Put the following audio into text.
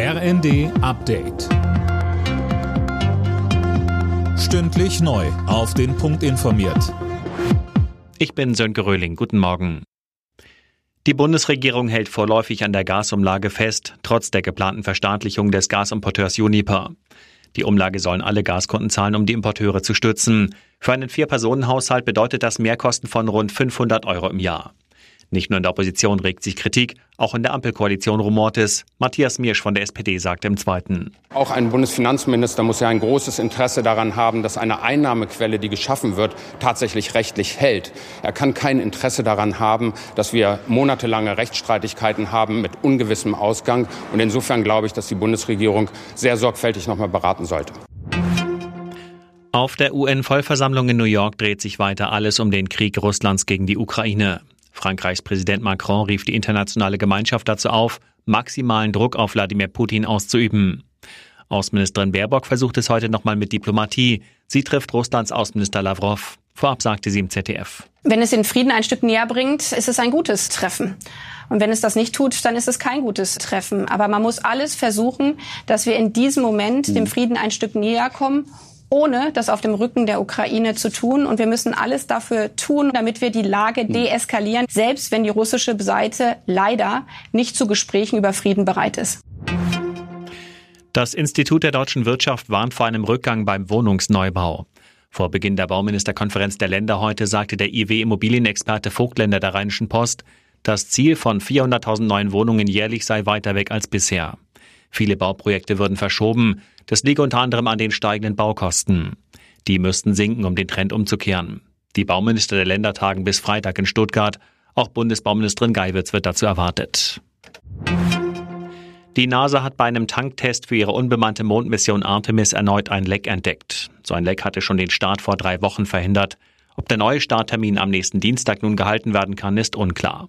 RND Update. Stündlich neu. Auf den Punkt informiert. Ich bin Sönke Röhling. Guten Morgen. Die Bundesregierung hält vorläufig an der Gasumlage fest, trotz der geplanten Verstaatlichung des Gasimporteurs Uniper. Die Umlage sollen alle Gaskunden zahlen, um die Importeure zu stützen. Für einen Vier-Personen-Haushalt bedeutet das Mehrkosten von rund 500 Euro im Jahr. Nicht nur in der Opposition regt sich Kritik, auch in der Ampelkoalition rumort es. Matthias Miersch von der SPD sagt im Zweiten. Auch ein Bundesfinanzminister muss ja ein großes Interesse daran haben, dass eine Einnahmequelle, die geschaffen wird, tatsächlich rechtlich hält. Er kann kein Interesse daran haben, dass wir monatelange Rechtsstreitigkeiten haben mit ungewissem Ausgang. Und insofern glaube ich, dass die Bundesregierung sehr sorgfältig noch mal beraten sollte. Auf der UN-Vollversammlung in New York dreht sich weiter alles um den Krieg Russlands gegen die Ukraine. Frankreichs Präsident Macron rief die internationale Gemeinschaft dazu auf, maximalen Druck auf Wladimir Putin auszuüben. Außenministerin Baerbock versucht es heute nochmal mit Diplomatie. Sie trifft Russlands Außenminister Lavrov. Vorab sagte sie im ZDF. Wenn es den Frieden ein Stück näher bringt, ist es ein gutes Treffen. Und wenn es das nicht tut, dann ist es kein gutes Treffen. Aber man muss alles versuchen, dass wir in diesem Moment dem Frieden ein Stück näher kommen ohne das auf dem Rücken der Ukraine zu tun. Und wir müssen alles dafür tun, damit wir die Lage hm. deeskalieren, selbst wenn die russische Seite leider nicht zu Gesprächen über Frieden bereit ist. Das Institut der deutschen Wirtschaft warnt vor einem Rückgang beim Wohnungsneubau. Vor Beginn der Bauministerkonferenz der Länder heute sagte der IW-Immobilienexperte Vogtländer der Rheinischen Post, das Ziel von 400.000 neuen Wohnungen jährlich sei weiter weg als bisher. Viele Bauprojekte würden verschoben. Das liege unter anderem an den steigenden Baukosten. Die müssten sinken, um den Trend umzukehren. Die Bauminister der Länder tagen bis Freitag in Stuttgart. Auch Bundesbauministerin Geiwitz wird dazu erwartet. Die NASA hat bei einem Tanktest für ihre unbemannte Mondmission Artemis erneut ein Leck entdeckt. So ein Leck hatte schon den Start vor drei Wochen verhindert. Ob der neue Starttermin am nächsten Dienstag nun gehalten werden kann, ist unklar.